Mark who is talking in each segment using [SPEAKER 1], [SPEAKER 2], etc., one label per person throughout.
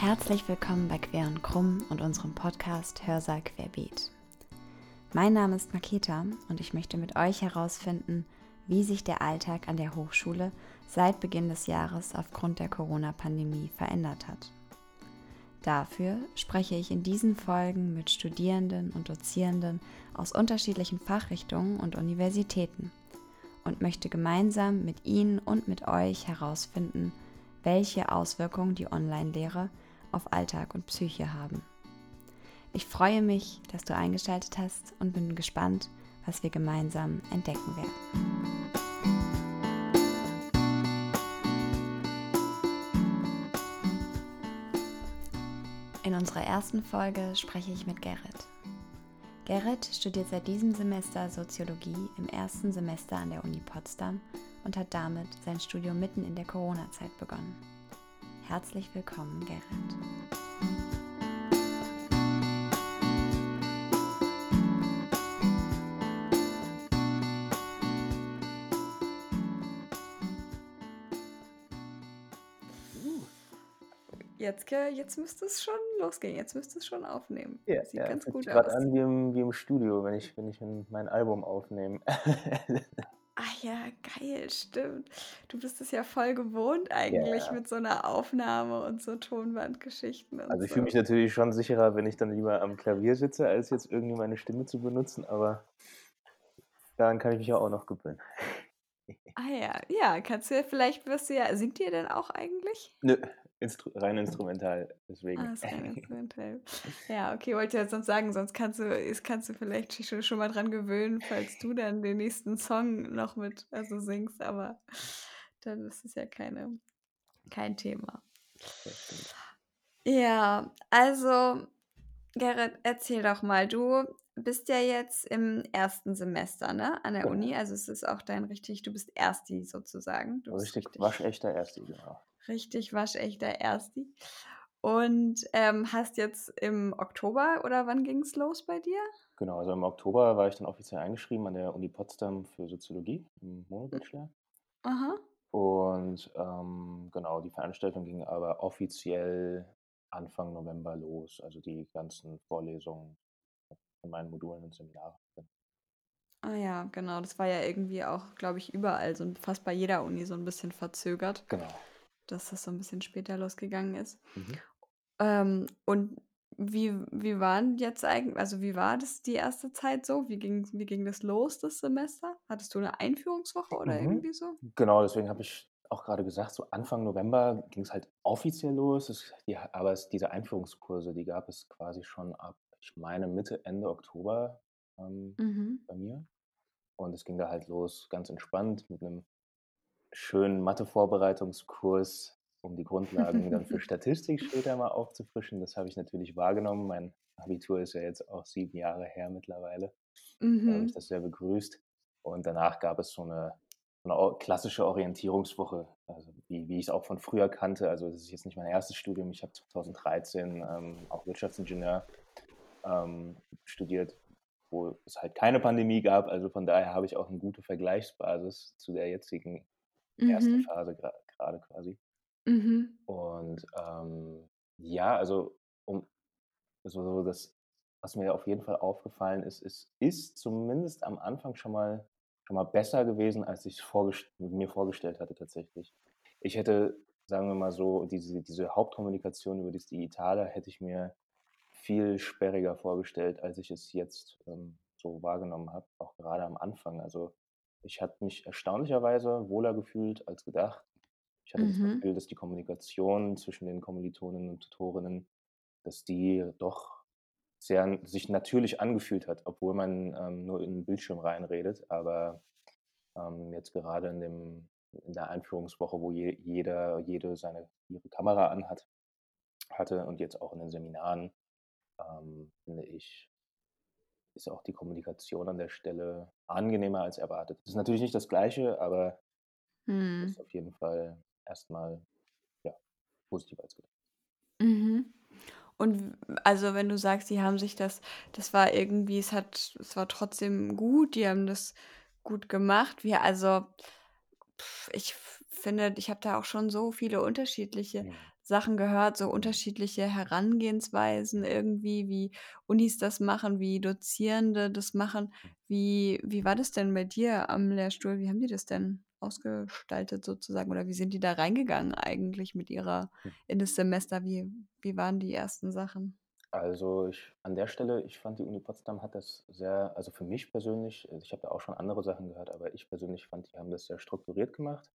[SPEAKER 1] Herzlich willkommen bei Quer und Krumm und unserem Podcast Hörsaal Querbeet. Mein Name ist Maketa und ich möchte mit euch herausfinden, wie sich der Alltag an der Hochschule seit Beginn des Jahres aufgrund der Corona-Pandemie verändert hat. Dafür spreche ich in diesen Folgen mit Studierenden und Dozierenden aus unterschiedlichen Fachrichtungen und Universitäten und möchte gemeinsam mit Ihnen und mit euch herausfinden, welche Auswirkungen die Online-Lehre auf Alltag und Psyche haben. Ich freue mich, dass du eingeschaltet hast und bin gespannt, was wir gemeinsam entdecken werden. In unserer ersten Folge spreche ich mit Gerrit. Gerrit studiert seit diesem Semester Soziologie im ersten Semester an der Uni Potsdam und hat damit sein Studium mitten in der Corona-Zeit begonnen. Herzlich willkommen, Gerrit. Jetzt, jetzt müsste es schon losgehen. Jetzt müsste es schon aufnehmen.
[SPEAKER 2] Ja,
[SPEAKER 1] Sieht
[SPEAKER 2] ja,
[SPEAKER 1] ganz gut
[SPEAKER 2] sich grad
[SPEAKER 1] aus.
[SPEAKER 2] an wie im, wie im Studio, wenn ich, wenn ich ein- mein Album aufnehme.
[SPEAKER 1] Ja, geil, stimmt. Du bist es ja voll gewohnt eigentlich
[SPEAKER 2] Ja,
[SPEAKER 1] mit so einer Aufnahme und so Tonbandgeschichten
[SPEAKER 2] also ich fühle mich
[SPEAKER 1] so.
[SPEAKER 2] natürlich schon sicherer, wenn ich dann lieber am Klavier sitze, als jetzt irgendwie meine Stimme zu benutzen, aber daran kann ich mich ja auch noch gewöhnen.
[SPEAKER 1] Ah ja, ja, kannst du ja vielleicht wirst du ja singt ihr denn auch eigentlich?
[SPEAKER 2] Nö, Instru rein instrumental, deswegen.
[SPEAKER 1] Ah, ist rein instrumental. Ja, okay, wollte ja sonst sagen, sonst kannst du kannst du vielleicht schon schon mal dran gewöhnen, falls du dann den nächsten Song noch mit also singst, aber dann ist es ja keine kein Thema. Ja, also Gerrit, erzähl doch mal, du bist ja jetzt im ersten Semester, ne, an der
[SPEAKER 2] Genau.
[SPEAKER 1] Uni. Also es ist auch dein richtig, du bist Ersti sozusagen. Du
[SPEAKER 2] Richtig
[SPEAKER 1] richtig,
[SPEAKER 2] waschechter Ersti, genau.
[SPEAKER 1] richtig waschechter Ersti. Und ähm, hast jetzt im Oktober oder wann ging es los bei dir?
[SPEAKER 2] Genau, also im Oktober war ich dann offiziell eingeschrieben an der Uni Potsdam für Soziologie im Monobachelor.
[SPEAKER 1] Aha.
[SPEAKER 2] Und ähm, genau, die Veranstaltung ging aber offiziell Anfang November los. Also die ganzen Vorlesungen von meinen Modulen und Seminaren.
[SPEAKER 1] Ah ja, genau. Das war ja irgendwie auch, glaube ich, überall, so fast bei jeder Uni so ein bisschen verzögert,
[SPEAKER 2] Genau.
[SPEAKER 1] dass das so ein bisschen später losgegangen ist.
[SPEAKER 2] Mhm.
[SPEAKER 1] Ähm, und wie, wie waren jetzt eigentlich, also wie war das die erste Zeit so? Wie ging, wie ging das los, das Semester? Hattest du eine Einführungswoche oder
[SPEAKER 2] Mhm.
[SPEAKER 1] irgendwie so?
[SPEAKER 2] Genau, deswegen habe ich auch gerade gesagt, so Anfang November ging es halt offiziell los. Es, die, aber es, diese Einführungskurse, die gab es quasi schon ab, ich meine, Mitte, Ende Oktober ähm,
[SPEAKER 1] Mhm.
[SPEAKER 2] bei mir. Und es ging da halt los, ganz entspannt, mit einem schönen Mathe-Vorbereitungskurs, um die Grundlagen dann für Statistik später mal aufzufrischen. Das habe ich natürlich wahrgenommen. Mein Abitur ist ja jetzt auch sieben Jahre her mittlerweile. Da habe ich
[SPEAKER 1] Mhm.
[SPEAKER 2] das sehr begrüßt. Und danach gab es so eine, eine klassische Orientierungswoche, also wie, wie ich es auch von früher kannte. Also das ist jetzt nicht mein erstes Studium. Ich habe 2013 ähm, auch Wirtschaftsingenieur ähm, studiert, wo es halt keine Pandemie gab. Also von daher habe ich auch eine gute Vergleichsbasis zu der jetzigen ersten
[SPEAKER 1] Mhm.
[SPEAKER 2] Phase gra- gerade quasi.
[SPEAKER 1] Mhm.
[SPEAKER 2] Und ähm, ja, also um so, so das, was mir auf jeden Fall aufgefallen ist, ist, ist zumindest am Anfang schon mal schon mal besser gewesen, als ich es mir vorgestellt hatte tatsächlich. Ich hätte, sagen wir mal so, diese, diese Hauptkommunikation über das Digitale hätte ich mir viel sperriger vorgestellt, als ich es jetzt ähm, so wahrgenommen habe, auch gerade am Anfang. Also ich habe mich erstaunlicherweise wohler gefühlt als gedacht. Ich hatte das
[SPEAKER 1] Mhm.
[SPEAKER 2] Gefühl, dass die Kommunikation zwischen den Kommilitonen und Tutorinnen, dass die doch sehr sich natürlich angefühlt hat, obwohl man ähm, nur in den Bildschirm reinredet. Aber ähm, jetzt gerade in, dem, in der Einführungswoche, wo je, jeder, jede seine ihre Kamera anhat, hatte und jetzt auch in den Seminaren, ähm, finde ich, ist auch die Kommunikation an der Stelle angenehmer als erwartet. Das ist natürlich nicht das Gleiche, aber
[SPEAKER 1] Mhm.
[SPEAKER 2] ist auf jeden Fall erstmal ja, positiver als gedacht.
[SPEAKER 1] Mhm. Und also wenn du sagst, die haben sich das, das war irgendwie, es hat, es war trotzdem gut, die haben das gut gemacht. Wir, also ich finde, ich habe da auch schon so viele unterschiedliche
[SPEAKER 2] Mhm.
[SPEAKER 1] Sachen gehört, so unterschiedliche Herangehensweisen irgendwie, wie Unis das machen, wie Dozierende das machen. Wie wie war das denn bei dir am Lehrstuhl? Wie haben die das denn ausgestaltet sozusagen oder wie sind die da reingegangen eigentlich mit ihrer
[SPEAKER 2] Hm.
[SPEAKER 1] in das Semester? Wie wie waren die ersten Sachen?
[SPEAKER 2] Also, ich an der Stelle ich fand, die Uni Potsdam hat das sehr also, für mich persönlich also, ich habe da auch schon andere Sachen gehört, aber ich persönlich fand, die haben das sehr strukturiert gemacht.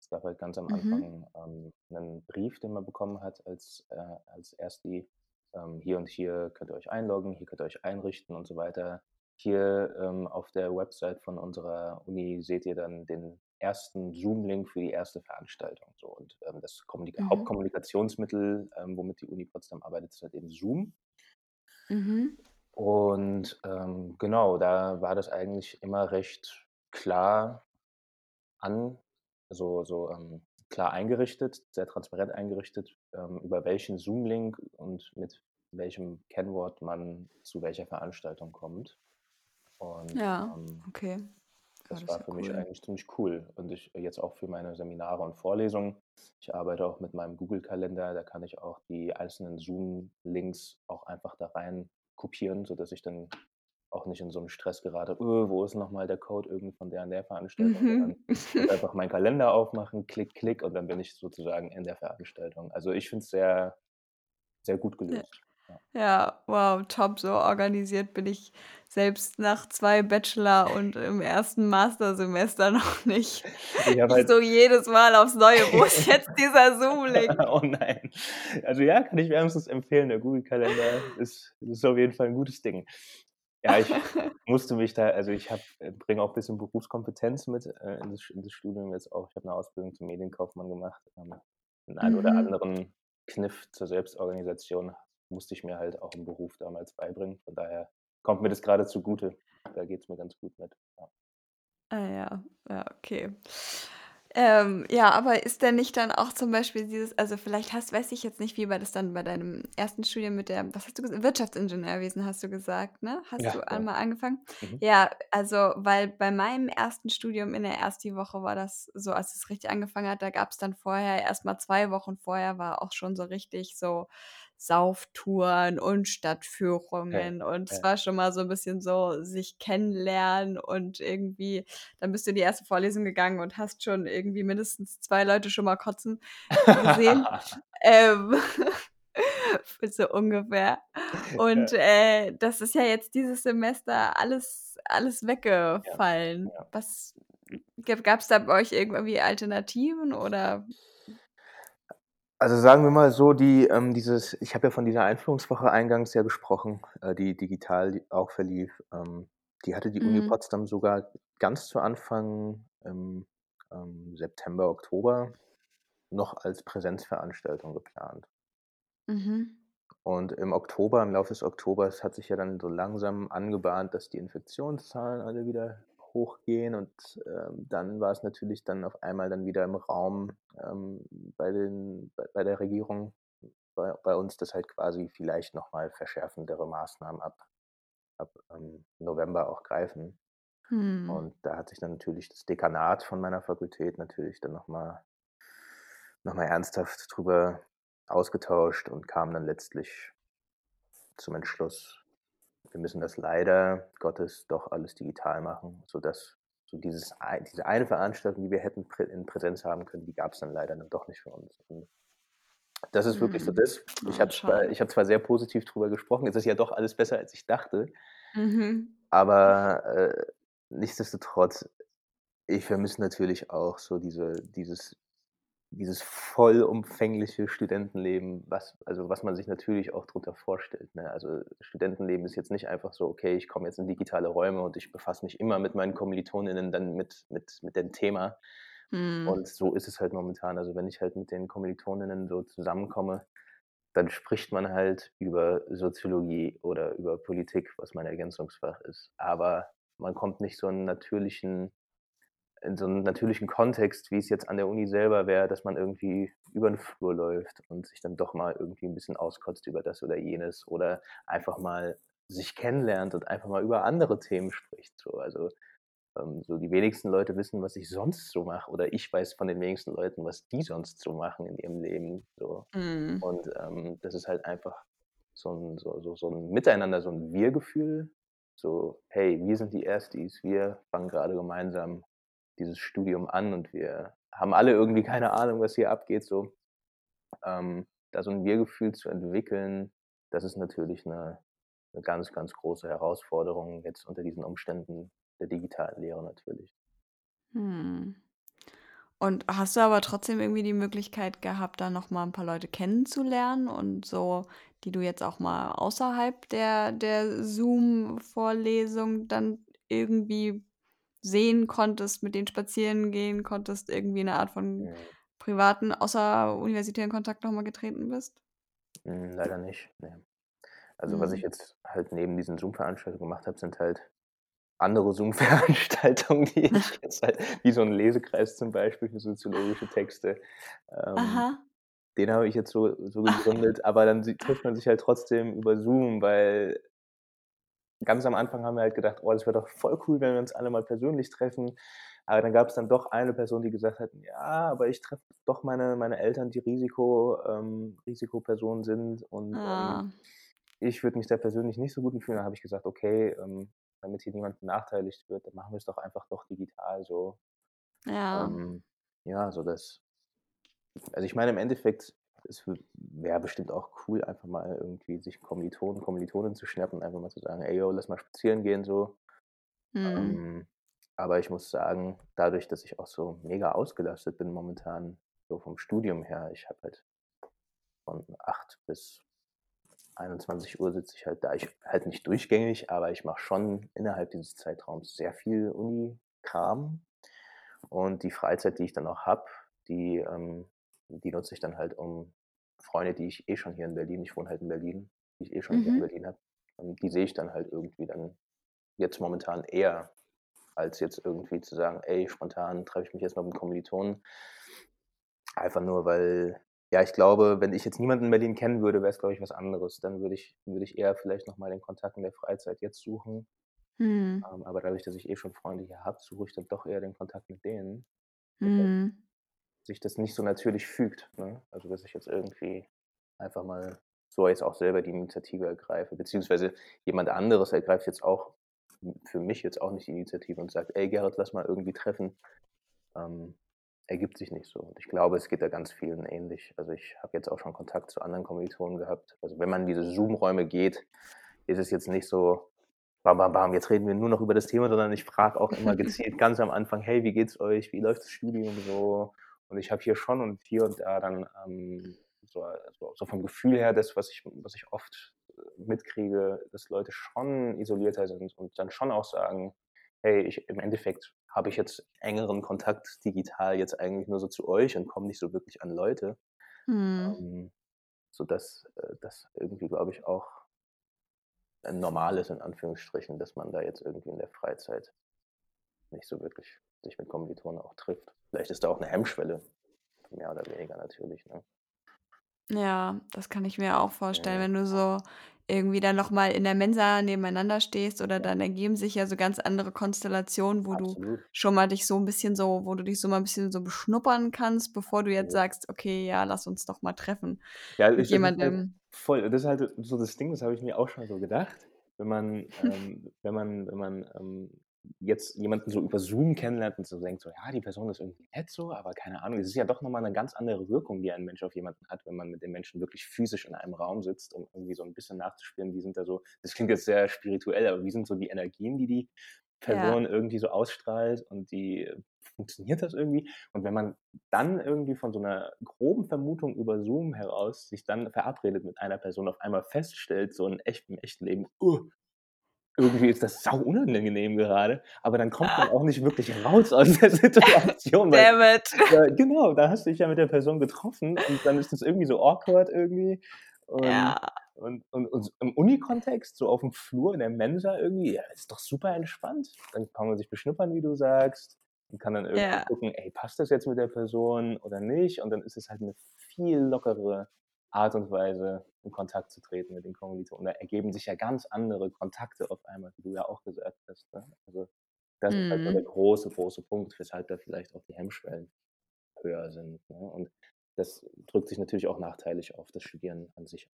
[SPEAKER 2] Es gab halt ganz am
[SPEAKER 1] Mhm.
[SPEAKER 2] Anfang, ähm, 'nen Brief, den man bekommen hat als äh, als Ersti, ähm: „Hier und hier könnt ihr euch einloggen, hier könnt ihr euch einrichten“ und so weiter. „Hier, ähm, auf der Website von unserer Uni seht ihr dann den ersten Zoom-Link für die erste Veranstaltung“, so. Und, ähm, das Kommunika
[SPEAKER 1] Mhm.
[SPEAKER 2] Hauptkommunikationsmittel, ähm, womit die Uni Potsdam arbeitet, ist halt eben Zoom.
[SPEAKER 1] Mhm.
[SPEAKER 2] Und, ähm, genau, da war das eigentlich immer recht klar an so so, ähm, klar eingerichtet, sehr transparent eingerichtet, ähm, über welchen Zoom-Link und mit welchem Kennwort man zu welcher Veranstaltung kommt. Und,
[SPEAKER 1] Ja,
[SPEAKER 2] ähm
[SPEAKER 1] okay.
[SPEAKER 2] Das
[SPEAKER 1] das
[SPEAKER 2] war für mich
[SPEAKER 1] cool.
[SPEAKER 2] eigentlich ziemlich cool. Und ich jetzt auch für meine Seminare und Vorlesungen ich arbeite auch mit meinem Google-Kalender, da kann ich auch die einzelnen Zoom-Links auch einfach da rein kopieren, sodass ich dann auch nicht in so 'n Stress gerate: „Öh, wo ist noch mal der Code irgendwie von der und der Veranstaltung?“ Sondern
[SPEAKER 1] Mhm.
[SPEAKER 2] muss einfach meinen Kalender aufmachen, klick, klick und dann bin ich sozusagen in der Veranstaltung. Also, ich finde es sehr sehr gut gelöst, ja.
[SPEAKER 1] Ja, wow, top. So organisiert bin ich selbst nach 2 Bachelor und im 1. Mastersemester noch nicht.
[SPEAKER 2] Ich habe
[SPEAKER 1] Ich
[SPEAKER 2] halt
[SPEAKER 1] so jedes Mal aufs Neue: „Wo ist jetzt dieser Zoom-Link?“
[SPEAKER 2] Oh nein. Also, ja, kann ich wärmstens empfehlen. Der Google-Kalender ist ist auf jeden Fall 'n gutes Ding. Ja, ich musste mich da also, ich äh, bringe auch bisschen Berufskompetenz mit, äh, in das in das Studium jetzt auch. Ich habe 'ne Ausbildung zum Medienkaufmann gemacht. Ähm, den einen oder
[SPEAKER 1] Mhm.
[SPEAKER 2] anderen Kniff zur Selbstorganisation musste ich mir halt auch im Beruf damals beibringen. Von daher kommt mir das grade zugute. Da geht's mir ganz gut mit, ja.
[SPEAKER 1] Ah ja, ja, okay. Ähm, ja, aber ist denn nicht dann auch zum Beispiel dieses also, vielleicht hast weiß ich jetzt nicht, wie war das dann bei deinem 1. Studium mit der was hast du gesagt? Wirtschaftsingenieurwesen hast du gesagt, ne? Hast
[SPEAKER 2] Ja,
[SPEAKER 1] du einmal angefangen?
[SPEAKER 2] Mhm.
[SPEAKER 1] Ja, also, weil bei meinem 1. Studium in der Ersti-Woche war das so, als es richtig angefangen hat, da gab's dann vorher erst mal 2 Wochen vorher war auch schon so richtig so Sauftouren und
[SPEAKER 2] Ja,
[SPEAKER 1] Stadtführungen und es
[SPEAKER 2] ja.
[SPEAKER 1] war schon mal so 'n bisschen so sich kennenlernen und irgendwie dann bist du in die 1. Vorlesung gegangen und hast schon irgendwie mindestens 2 Leute schon mal kotzen gesehen, ähm, so ungefähr. Und,
[SPEAKER 2] Ja.
[SPEAKER 1] äh, das ist ja jetzt dieses Semester alles alles
[SPEAKER 2] Ja,
[SPEAKER 1] weggefallen.
[SPEAKER 2] ja.
[SPEAKER 1] Was g gab's da bei euch irgendwie Alternativen oder
[SPEAKER 2] Also, sagen wir mal so, die ähm, dieses ich habe ja von dieser Einführungswoche eingangs ja gesprochen, äh, die digital auch verlief. Ähm, die hatte die Uni
[SPEAKER 1] Mhm.
[SPEAKER 2] Potsdam sogar ganz zu Anfang im, ähm, September, Oktober noch als Präsenzveranstaltung geplant.
[SPEAKER 1] Mhm.
[SPEAKER 2] Und im Oktober im Laufe des Oktobers hat sich ja dann so langsam angebahnt, dass die Infektionszahlen alle wieder hochgehen und, ähm, dann war's natürlich dann auf einmal dann wieder im Raum, ähm, bei den bei bei der Regierung, bei bei uns, dass halt quasi vielleicht noch mal verschärfendere Maßnahmen ab ab, ähm, November auch greifen.
[SPEAKER 1] Mhm.
[SPEAKER 2] Und da hat sich dann natürlich das Dekanat von meiner Fakultät natürlich dann noch mal noch mal ernsthaft drüber ausgetauscht und kam dann letztlich zum Entschluss: „Wir müssen das leider Gottes doch alles digital machen“, sodass so dieses diese eine Veranstaltung, die wir hätten in Präsenz haben können, die gab's dann leider doch nicht für uns. Und das ist wirklich so
[SPEAKER 1] Mhm.
[SPEAKER 2] das. Ich
[SPEAKER 1] Oh,
[SPEAKER 2] habe zwar ich habe zwar sehr positiv drüber gesprochen, es ist ja doch alles besser, als ich dachte
[SPEAKER 1] Mhm.
[SPEAKER 2] aber, äh, nichtsdestotrotz, ich vermisse natürlich auch so diese dieses dieses vollumfängliche Studentenleben, was also, was man sich natürlich auch drunter vorstellt, ne? Also, Studentenleben ist jetzt nicht einfach so: „Okay, ich komme jetzt in digitale Räume und ich befasse mich immer mit meinen Kommilitoninnen dann mit mit mit dem Thema.“
[SPEAKER 1] Mhm.
[SPEAKER 2] Und so ist es halt momentan. Also, wenn ich halt mit den Kommilitoninnen so zusammenkomme, dann spricht man halt über Soziologie oder über Politik, was mein Ergänzungsfach ist. Aber man kommt nicht so 'n natürlichen in so 'n natürlichen Kontext, wie es jetzt an der Uni selber wäre, dass man irgendwie über 'n Flur läuft und sich dann doch mal irgendwie 'n bisschen auskotzt über das oder jenes oder einfach mal sich kennenlernt und einfach mal über andere Themen spricht so. Also ähm, so die wenigsten Leute wissen, was ich sonst so mache oder ich weiß von den wenigsten Leuten, was die sonst so machen in ihrem Leben, so.
[SPEAKER 1] Mhm.
[SPEAKER 2] Und, ähm, das ist halt einfach so 'n so so so 'n Miteinander, so 'n Wir-Gefühl. So: „Hey, wir sind die Erstis, wir fangen grade gemeinsam dieses Studium an und wir haben alle irgendwie keine Ahnung, was hier abgeht“, so. Ähm, da so 'n Wir-Gefühl zu entwickeln, das ist natürlich 'ne 'ne ganz, ganz große Herausforderung jetzt unter diesen Umständen der digitalen Lehre natürlich.
[SPEAKER 1] Mhm. Und hast du aber trotzdem irgendwie die Möglichkeit gehabt, da noch mal 'n paar Leute kennenzulernen und so, die du jetzt auch mal außerhalb der der Zoom-Vorlesung dann irgendwie sehen konntest, mit denen spazieren gehen konntest, irgendwie 'ne Art von
[SPEAKER 2] Mhm.
[SPEAKER 1] privaten, außeruniversitären Kontakt noch mal getreten bist?
[SPEAKER 2] Hm, leider nicht, ne. Also, was ich
[SPEAKER 1] Mhm.
[SPEAKER 2] jetzt halt neben diesen Zoom-Veranstaltungen gemacht habe, sind halt andere Zoom-Veranstaltungen, die ich jetzt halt wie so 'n Lesekreis zum Beispiel für soziologische Texte. Ähm,
[SPEAKER 1] Aha.
[SPEAKER 2] den habe ich jetzt so so gegründet, aber dann trifft man sich halt trotzdem über Zoom, weil ganz am Anfang haben wir halt gedacht: „Oh, das wäre doch voll cool, wenn wir uns alle mal persönlich treffen.“ Aber dann gab's dann doch eine Person, die gesagt hat: „Ja, aber ich treffe doch meine meine Eltern, die Risiko ähm, Risikopersonen sind und, ähm,
[SPEAKER 1] Ah.
[SPEAKER 2] ich würde mich da persönlich nicht so gut fühlen.“ Dann habe ich gesagt: „Okay, ähm, damit hier niemand benachteiligt wird, dann machen wir's doch einfach doch digital so.“
[SPEAKER 1] Ja.
[SPEAKER 2] Ähm, ja, so das also, ich meine, im Endeffekt, es wäre bestimmt auch cool, einfach mal irgendwie sich Kommilitonen, Kommilitoninnen zu schnappen, einfach mal zu sagen: „Ey, yo, lass mal spazieren gehen“, so.
[SPEAKER 1] Mhm.
[SPEAKER 2] Ähm, aber ich muss sagen, dadurch, dass ich auch so mega ausgelastet bin momentan, so vom Studium her ich habe halt von 8 bis 21:00 sitze ich halt da. Ich halt nicht durchgängig, aber ich mache schon innerhalb dieses Zeitraums sehr viel Uni-Kram. Und die Freizeit, die ich dann noch habe, die ähm, die nutze ich dann halt, um Freunde, die ich eh schon hier in Berlin ich wohne halt in Berlin, die ich eh schon hier in
[SPEAKER 1] Mhm.
[SPEAKER 2] Berlin habe ähm, die sehe ich dann halt irgendwie dann jetzt momentan eher, als jetzt irgendwie zu sagen: „Ey, spontan treffe ich mich jetzt mal mit Kommilitonen.“ Einfach nur, weil ja, ich glaube, wenn ich jetzt niemanden in Berlin kennen würde, wäre es, glaube ich, was anderes. Dann würde ich würde ich eher vielleicht noch mal den Kontakt in der Freizeit jetzt suchen.
[SPEAKER 1] Mhm.
[SPEAKER 2] Ähm, aber dadurch, dass ich eh schon Freunde hier habe, suche ich dann doch eher den Kontakt mit denen.
[SPEAKER 1] Mhm.
[SPEAKER 2] Sich das nicht so natürlich fügt, ne? Also, dass ich jetzt irgendwie einfach mal so jetzt auch selber die Initiative ergreife, beziehungsweise jemand anderes ergreift jetzt auch für mich jetzt auch nicht die Initiative und sagt: „Ey Gerrit, lass mal irgendwie treffen.“ Ähm, ergibt sich nicht so. Und ich glaube, es geht da ganz vielen ähnlich. Also, ich habe jetzt auch schon Kontakt zu anderen Kommilitonen gehabt. Also, wenn man in diese Zoom-Räume geht, ist es jetzt nicht so: „Bam, bam, bam, jetzt reden wir nur noch über das Thema“, sondern ich frage auch immer gezielt ganz am Anfang: „Hey, wie geht's euch? Wie läuft das Studium so?“ Und ich habe hier schon und hier und da dann, ähm, so so so vom Gefühl her das, was ich was ich oft, äh, mitkriege, dass Leute schon isolierter sind und dann schon auch sagen: „Hey, ich im Endeffekt habe ich jetzt engeren Kontakt digital jetzt eigentlich nur so zu euch und komme nicht so wirklich an Leute.“
[SPEAKER 1] Mhm.
[SPEAKER 2] Ähm, sodass, äh, das irgendwie, glaube ich, auch äh, normal ist in Anführungsstrichen, dass man da jetzt irgendwie in der Freizeit nicht so wirklich sich mit Kommilitonen auch trifft. Vielleicht ist da auch 'ne Hemmschwelle, mehr oder weniger natürlich, ne?
[SPEAKER 1] Ja, das kann ich mir auch vorstellen,
[SPEAKER 2] Mhm.
[SPEAKER 1] wenn du so irgendwie dann noch mal in der Mensa nebeneinander stehst oder
[SPEAKER 2] Ja.
[SPEAKER 1] dann ergeben sich ja so ganz andere Konstellationen, wo du
[SPEAKER 2] Absolut.
[SPEAKER 1] schon mal dich so 'n bisschen so wo du dich so mal 'n bisschen so beschnuppern kannst, bevor du jetzt
[SPEAKER 2] Absolut.
[SPEAKER 1] sagst: „Okay, ja, lass uns doch mal treffen
[SPEAKER 2] Ja,
[SPEAKER 1] mit
[SPEAKER 2] ich halt
[SPEAKER 1] jemandem.“
[SPEAKER 2] voll das ist halt so das Ding, das habe ich mir auch schon so gedacht. Wenn man ähm, wenn man wenn man, ähm, jetzt jemanden so über Zoom kennenlernt und so denkt so: „Ja, die Person ist irgendwie nett so“, aber keine Ahnung, es ist ja doch noch mal 'ne ganz andere Wirkung, die ein Mensch auf jemanden hat, wenn man mit dem Menschen wirklich physisch in einem Raum sitzt, um irgendwie so 'n bisschen nachzuspüren, wie sind da so das klingt jetzt sehr spirituell, aber wie sind so die Energien, die die
[SPEAKER 1] Ja.
[SPEAKER 2] Person irgendwie so ausstrahlt und die funktioniert das irgendwie? Und wenn man dann irgendwie von so 'ner groben Vermutung über Zoom heraus sich dann verabredet mit einer Person, auf einmal feststellt, so in echt im echten Leben: „Irgendwie ist das sauunangenehm gerade“, aber dann kommt man auch nicht wirklich raus aus der Situation, weil
[SPEAKER 1] Damn it.
[SPEAKER 2] ja, genau, da hast du dich ja mit der Person getroffen und dann ist das irgendwie so awkward irgendwie und
[SPEAKER 1] Ja.
[SPEAKER 2] und und und im Uni-Kontext, so auf'm Flur in der Mensa irgendwie, ja, ist doch super entspannt. Dann kann man sich beschnuppern, wie du sagst, und kann dann irgendwie
[SPEAKER 1] Ja.
[SPEAKER 2] gucken: „Ey, passt das jetzt mit der Person oder nicht?“ Und dann ist es halt 'ne viel lockerere Art und Weise, in Kontakt zu treten mit den Kommilitonen. Da ergeben sich ja ganz andere Kontakte auf einmal, wie du ja auch gesagt hast, ne? Also Das ist halt so der
[SPEAKER 1] Mhm.
[SPEAKER 2] große, große Punkt, weshalb da vielleicht auch die Hemmschwellen höher sind, ne? Und das drückt sich natürlich auch nachteilig auf das Studieren an sich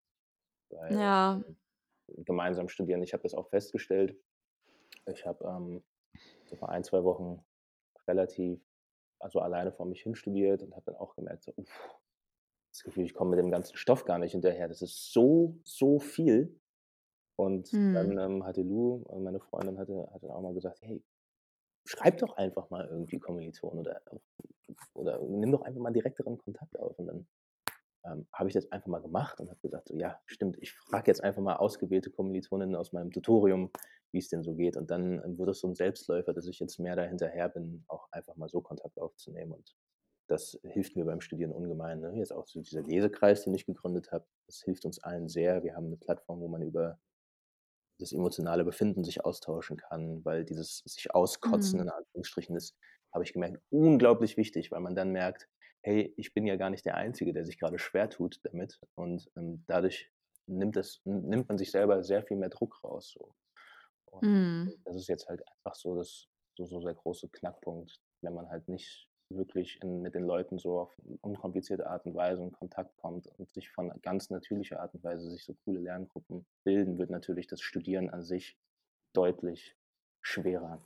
[SPEAKER 2] weil,
[SPEAKER 1] Ja.
[SPEAKER 2] ähm, gemeinsam studieren ich habe das auch festgestellt. Ich habe, ähm, so vor 1, 2 Wochen relativ also, alleine vor mich hin studiert und habe dann auch gemerkt so: „Uff, das Gefühl, ich komme mit dem ganzen Stoff gar nicht hinterher. Das ist so, so viel.“ Und
[SPEAKER 1] Mhm.
[SPEAKER 2] dann, ähm, hatte Lu, äh, meine Freundin hatte hatte auch mal gesagt: „Hey, schreib doch einfach mal irgendwie Kommilitonen oder oder nimm doch einfach mal direkteren Kontakt auf.“ Und dann, ähm, habe ich das einfach mal gemacht und habe gesagt so: „Ja, stimmt, ich frage jetzt einfach mal ausgewählte Kommilitoninnen aus meinem Tutorium, wie's denn so geht.“ Und dann, ähm, wurde es so 'n Selbstläufer, dass ich jetzt mehr da hinterher bin, auch einfach mal so Kontakt aufzunehmen und das hilft mir beim Studieren ungemein, ne? Jetzt auch so dieser Lesekreis, den ich gegründet habe, das hilft uns allen sehr. Wir haben 'ne Plattform, wo man über das emotionale Befinden sich austauschen kann, weil dieses sich auskotzen
[SPEAKER 1] Mhm.
[SPEAKER 2] in Anführungsstrichen ist, habe ich gemerkt, unglaublich wichtig, weil man dann merkt: „Hey, ich bin ja gar nicht der Einzige, der sich grade schwertut damit.“ Und, ähm, dadurch nimmt das nimmt man sich selber sehr viel mehr Druck raus so. Und
[SPEAKER 1] Mhm.
[SPEAKER 2] das ist jetzt halt einfach so das so so der große Knackpunkt, wenn man halt nicht wirklich in mit den Leuten so auf unkomplizierte Art und Weise in Kontakt kommt und sich von ganz natürlicher Art und Weise sich so coole Lerngruppen bilden, wird natürlich das Studieren an sich deutlich schwerer.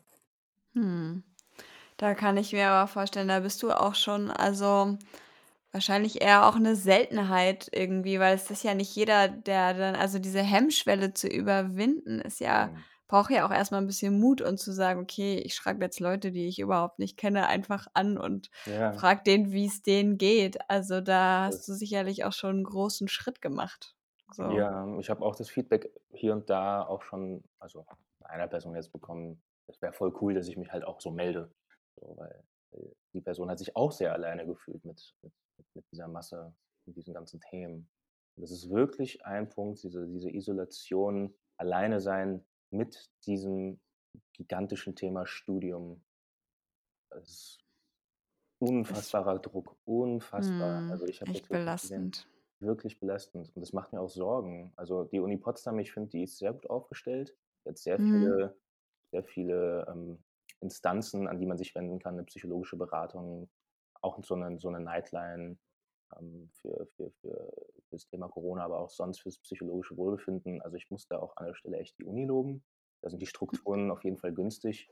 [SPEAKER 1] Mhm. Da kann ich mir aber vorstellen, da bist du auch schon also, wahrscheinlich eher auch 'ne Seltenheit irgendwie, weil es ist ja nicht jeder, der dann also, diese Hemmschwelle zu überwinden, ist ja
[SPEAKER 2] Mhm.
[SPEAKER 1] Braucht ja auch erst mal 'n bisschen Mut und zu sagen: „Okay, ich schreibe jetzt Leute, die ich überhaupt nicht kenne, einfach an und
[SPEAKER 2] Ja.
[SPEAKER 1] frage den, wie's denen geht.“ Also, da hast du sicherlich auch schon 'n großen Schritt gemacht, so.
[SPEAKER 2] Ja, ich habe auch das Feedback hier und da auch schon also, einer Person jetzt bekommen: „Es wäre voll cool, dass ich mich halt auch so melde.“ So, weil weil die Person hat sich auch sehr alleine gefühlt mit mit mit mit dieser Masse, mit diesen ganzen Themen. Und das ist wirklich ein Punkt, diese diese Isolation, alleine sein mit diesem gigantischen Thema Studium. Es
[SPEAKER 1] Ist
[SPEAKER 2] unfassbarer Druck, unfassbar.
[SPEAKER 1] Mhm,
[SPEAKER 2] Also, ich habe
[SPEAKER 1] echt
[SPEAKER 2] gesehen.
[SPEAKER 1] belastend.
[SPEAKER 2] Wirklich belastend und das macht mir auch Sorgen. Also, die Uni Potsdam, ich finde, die ist sehr gut aufgestellt. Hat sehr
[SPEAKER 1] Mhm.
[SPEAKER 2] viele sehr viele, ähm, Instanzen, an die man sich wenden kann, 'ne psychologische Beratung, auch so 'nen so 'ne Nightline, ähm, für für für das Thema Corona, aber auch sonst fürs psychologische Wohlbefinden. Also, ich muss da auch an der Stelle echt die Uni loben. Da sind die Strukturen auf jeden Fall günstig.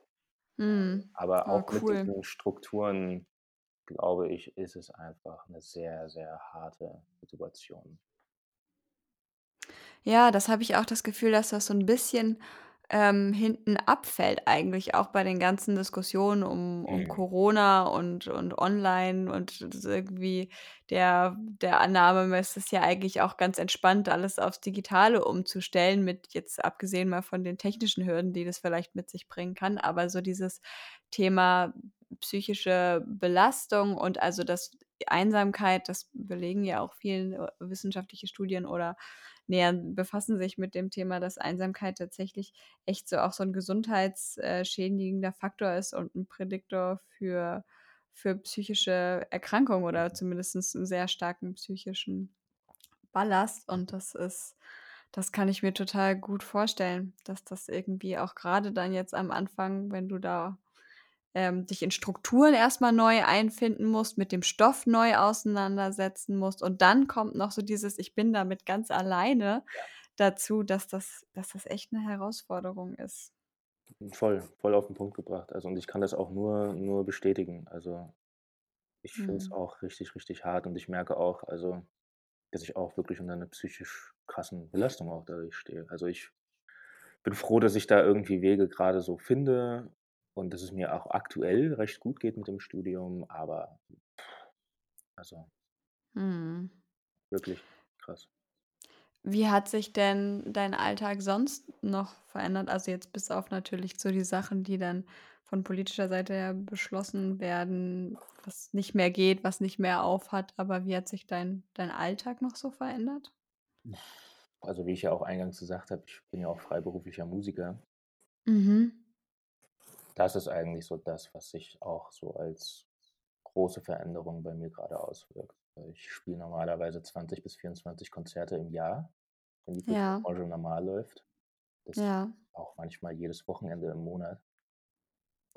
[SPEAKER 1] Mhm.
[SPEAKER 2] Aber
[SPEAKER 1] Ah,
[SPEAKER 2] auch mit
[SPEAKER 1] cool.
[SPEAKER 2] diesen Strukturen, glaube ich, ist es einfach 'ne sehr, sehr harte Situation.
[SPEAKER 1] Ja, das habe ich auch das Gefühl, dass das so 'n bisschen, ähm, hinten abfällt eigentlich auch bei den ganzen Diskussionen um um
[SPEAKER 2] Mhm.
[SPEAKER 1] Corona und und online und irgendwie der der Annahme, es ist ja eigentlich auch ganz entspannt, alles aufs Digitale umzustellen mit jetzt abgesehen mal von den technischen Hürden, die das vielleicht mit sich bringen kann. Aber so dieses Thema psychische Belastung und also, das Einsamkeit, das belegen ja auch vielen äh, wissenschaftliche Studien oder nähern befassen sich mit dem Thema, dass Einsamkeit tatsächlich echt so auch so 'n gesundheits äh, Faktor ist und 'n Prädiktor für für psychische Erkrankungen oder
[SPEAKER 2] Mhm.
[SPEAKER 1] zumindest 'n sehr starken psychischen Ballast. Und das ist das kann ich mir total gut vorstellen, dass das irgendwie auch grade dann jetzt am Anfang, wenn du da, ähm, dich in Strukturen erst mal neu einfinden musst, mit dem Stoff neu auseinandersetzen musst und dann kommt noch so dieses „Ich bin damit ganz alleine“
[SPEAKER 2] Ja.
[SPEAKER 1] dazu, dass das dass das echt 'ne Herausforderung ist.
[SPEAKER 2] Voll, voll auf 'n Punkt gebracht. Also, und ich kann das auch nur nur bestätigen. Also, ich finde es
[SPEAKER 1] Mhm.
[SPEAKER 2] auch richtig, richtig hart und ich merke auch, also, dass ich auch wirklich unter 'ner psychisch krassen Belastung auch dadurch stehe. Also, ich bin froh, dass ich da irgendwie Wege grade so finde und dass es mir auch aktuell recht gut geht mit dem Studium, aber also
[SPEAKER 1] Mhm.
[SPEAKER 2] wirklich krass.
[SPEAKER 1] Wie hat sich denn dein Alltag sonst noch verändert? Also, jetzt bis auf natürlich so die Sachen, die dann von politischer Seite her beschlossen werden, was nicht mehr geht, was nicht mehr aufhat. Aber wie hat sich dein dein Alltag noch so verändert?
[SPEAKER 2] Also, wie ich ja auch eingangs gesagt habe, ich bin ja auch freiberuflicher Musiker.
[SPEAKER 1] Mhm.
[SPEAKER 2] Das ist eigentlich so das, was sich auch so als große Veränderung bei mir grade auswirkt. Weil ich spiele normalerweise 20 bis 24 Konzerte im Jahr, wenn die
[SPEAKER 1] Ja.
[SPEAKER 2] Kulturbranche normal läuft. Das
[SPEAKER 1] Ja.
[SPEAKER 2] auch manchmal jedes Wochenende im Monat.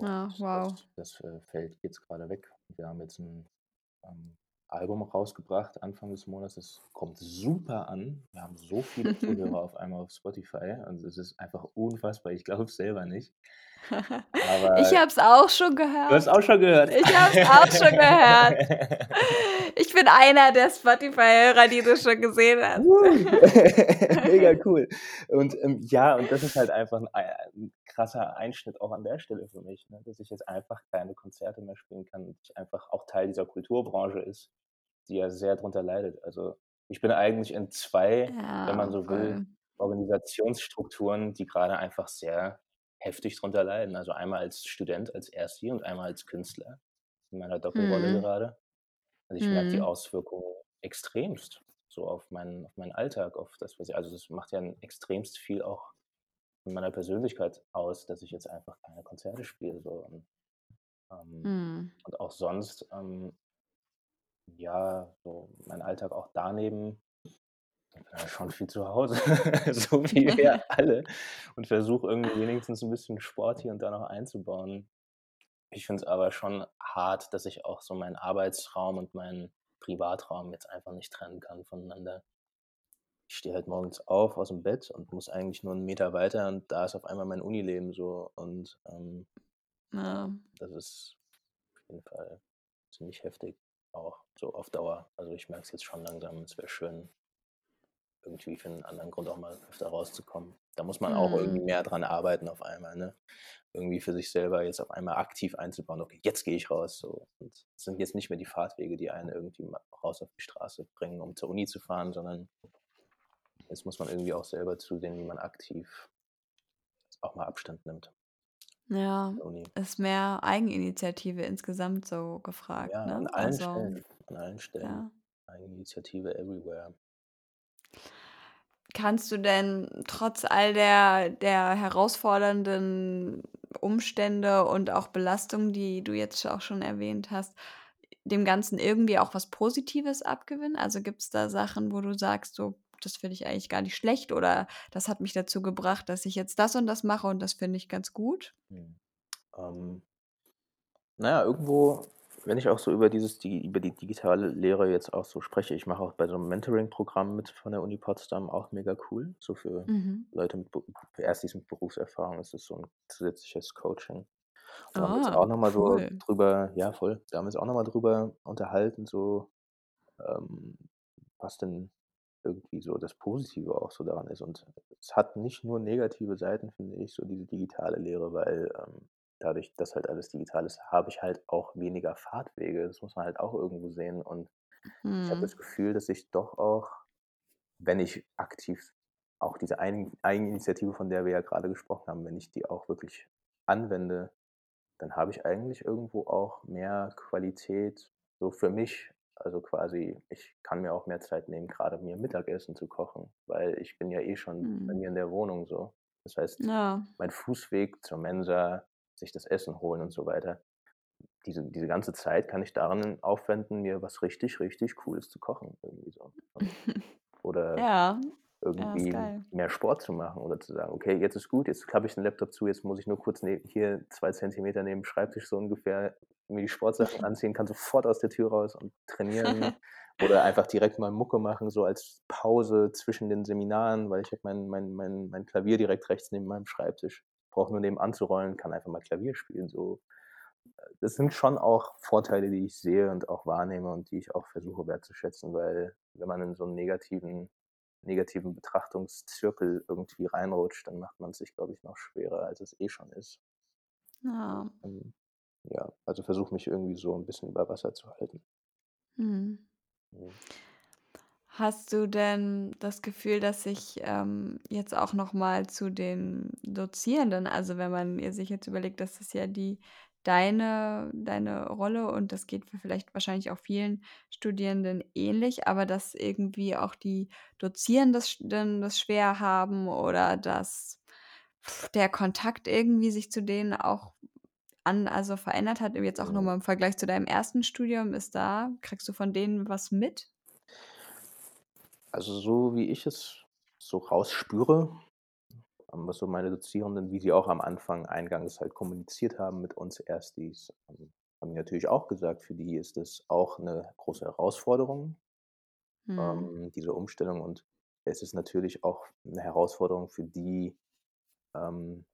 [SPEAKER 1] Ah, wow.
[SPEAKER 2] das das, äh, fällt jetzt gerade weg. Wir haben jetzt 'n, ähm, Album rausgebracht Anfang des Monats. Das kommt super an. Wir haben so viele Zuhörer auf einmal auf Spotify. Also, es ist einfach unfassbar. Ich glaube es selber nicht. Aber
[SPEAKER 1] Ich habe es auch schon
[SPEAKER 2] Du
[SPEAKER 1] gehört.
[SPEAKER 2] hast auch schon gehört?
[SPEAKER 1] Ich habe es auch schon gehört. Ich bin einer der Spotify-Hörer, die du schon gesehen hast.
[SPEAKER 2] Uh, mega cool. Und, ähm, ja, und das ist halt einfach 'n ei 'n krasser Einschnitt auch an der Stelle für mich, ne, dass ich jetzt einfach keine Konzerte mehr spielen kann und ich einfach auch Teil dieser Kulturbranche ist, die ja sehr drunter leidet. Also, ich bin eigentlich in 2, wenn
[SPEAKER 1] Ja,
[SPEAKER 2] man so will. Organisationsstrukturen, die grade einfach sehr heftig drunter leiden. Also, einmal als Student, als Ersti und einmal als Künstler in meiner Doppelrolle
[SPEAKER 1] Mhm.
[SPEAKER 2] gerade. Also, ich merke die
[SPEAKER 1] Mhm.
[SPEAKER 2] Auswirkungen extremst so auf meinen auf meinen Alltag, auf das, was ich also, das macht ja extremst viel auch in meiner Persönlichkeit aus, dass ich jetzt einfach keine Konzerte spiele so und ähm,
[SPEAKER 1] Mhm.
[SPEAKER 2] und auch sonst, ähm ja, so mein Alltag auch daneben ja schon viel zu Hause, so wie wir alle und versuche irgendwie wenigstens 'n bisschen Sport hier und da noch einzubauen. Ich finde es aber schon hart, dass ich auch so meinen Arbeitsraum und meinen Privatraum jetzt einfach nicht trennen kann voneinander. Ich stehe halt morgens auf aus'm Bett und muss eigentlich nur 'n Meter weiter und da ist auf einmal mein Unileben so und, ähm, ja,
[SPEAKER 1] Ja.
[SPEAKER 2] das ist auf jeden Fall ziemlich heftig auch so auf Dauer. Also, ich merke es jetzt schon langsam, es wäre schön irgendwie für 'n anderen Grund auch mal öfter rauszukommen. Da muss man auch irgendwie
[SPEAKER 1] Mhm.
[SPEAKER 2] mehr dran arbeiten auf einmal, ne? Irgendwie für sich selber jetzt auf einmal aktiv einzubauen: „Okay, jetzt gehe ich raus“, so. Und es sind jetzt nicht mehr die Fahrtwege, die einen irgendwie raus auf die Straße bringen, um zur Uni zu fahren, sondern jetzt muss man irgendwie auch selber zusehen, wie man aktiv auch mal Abstand nimmt
[SPEAKER 1] Ja, ist mehr Eigeninitiative insgesamt so gefragt,
[SPEAKER 2] Ja, an
[SPEAKER 1] ne?
[SPEAKER 2] allen
[SPEAKER 1] Also
[SPEAKER 2] Stellen, an allen Stellen.
[SPEAKER 1] ja.
[SPEAKER 2] Eigeninitiative everywhere.
[SPEAKER 1] Kannst du denn trotz all der der herausfordernden Umstände und auch Belastungen, die du jetzt auch schon erwähnt hast, dem Ganzen irgendwie auch was Positives abgewinnen? Also, gibt's da Sachen, wo du sagst, so: „Das finde ich eigentlich gar nicht schlecht“ oder „Das hat mich dazu gebracht, dass ich jetzt das und das mache und das finde ich ganz gut?“
[SPEAKER 2] Mhm. Ähm na ja, irgendwo, wenn ich auch so über dieses die über die digitale Lehre jetzt auch so spreche ich mache auch bei so 'nem Mentoring-Programm mit von der Uni Potsdam, auch mega cool, so für
[SPEAKER 1] Mhm.
[SPEAKER 2] Leute mit Erstis mit Berufserfahrung ist das so 'n zusätzliches Coaching. Da haben wir uns
[SPEAKER 1] Ah,
[SPEAKER 2] auch noch mal so
[SPEAKER 1] cool.
[SPEAKER 2] drüber ja, voll. Da haben wir uns auch noch mal drüber unterhalten, so, ähm, was denn irgendwie so das Positive auch so daran ist. Und es hat nicht nur negative Seiten, finde ich, so diese digitale Lehre, weil, ähm, dadurch, dass halt alles digital ist, habe ich halt auch weniger Fahrtwege. Das muss man halt auch irgendwo sehen. Und ich habe das
[SPEAKER 1] Mhm.
[SPEAKER 2] Gefühl, dass ich doch auch, wenn ich aktiv auch diese Eigen Eigeninitiative, von der wir ja grade gesprochen haben, wenn ich die auch wirklich anwende, dann habe ich eigentlich irgendwo auch mehr Qualität so für mich. Also, quasi, ich kann mir auch mehr Zeit nehmen, grade mir Mittagessen zu kochen, weil ich bin ja eh schon bei
[SPEAKER 1] Mhm.
[SPEAKER 2] mir in der Wohnung so. Das heißt,
[SPEAKER 1] Ja.
[SPEAKER 2] mein Fußweg zur Mensa, sich das Essen holen und so weiter, diese diese ganze Zeit kann ich darin aufwenden, mir was richtig, richtig Cooles zu kochen irgendwie so. Und oder
[SPEAKER 1] Ja. Ja,
[SPEAKER 2] irgendwie
[SPEAKER 1] geil.
[SPEAKER 2] mehr Sport zu machen oder zu sagen: „Okay, jetzt ist gut, jetzt klappe ich den Laptop zu, jetzt muss ich nur kurz ne hier 2 Zentimeter neben dem Schreibtisch so ungefähr mir die Sportsachen anziehen, kann sofort aus der Tür raus und trainieren.“ Oder einfach direkt mal Mucke machen, so als Pause zwischen den Seminaren, weil ich habe mein mein mein mein Klavier direkt rechts neben meinem Schreibtisch. Brauche nur nebenan zu rollen, kann einfach mal Klavier spielen so. Das sind schon auch Vorteile, die ich sehe und auch wahrnehme und die ich auch versuche wertzuschätzen, weil wenn man in so 'n negativen negativen Betrachtungszirkel irgendwie reinrutscht, dann macht man's sich, glaube ich, noch schwerer, als es eh schon ist.
[SPEAKER 1] Ja.
[SPEAKER 2] Ähm, ja, also, versuche mich irgendwie so 'n bisschen über Wasser zu halten.
[SPEAKER 1] Mhm.
[SPEAKER 2] Mhm.
[SPEAKER 1] Hast du denn das Gefühl, dass sich, ähm, jetzt auch noch mal zu den Dozierenden also, wenn man, sich jetzt überlegt, das ist ja die deine deine Rolle und das geht vielleicht wahrscheinlich auch vielen Studierenden ähnlich, aber dass irgendwie auch die Dozierenden das das schwer haben oder dass der Kontakt irgendwie sich zu denen auch an also, verändert hat, jetzt auch noch
[SPEAKER 2] Mhm.
[SPEAKER 1] mal im Vergleich zu deinem 1. Studium ist da kriegst du von denen was mit?
[SPEAKER 2] Also, so wie ich es so rausspüre, ähm, was so meine Dozierenden, wie sie auch am Anfang eingangs halt kommuniziert haben mit uns Erstis, ähm, haben die natürlich auch gesagt, für die ist das auch 'ne große Herausforderung,
[SPEAKER 1] Mhm.
[SPEAKER 2] ähm, diese Umstellung. Und es ist natürlich auch 'ne Herausforderung für die, ähm,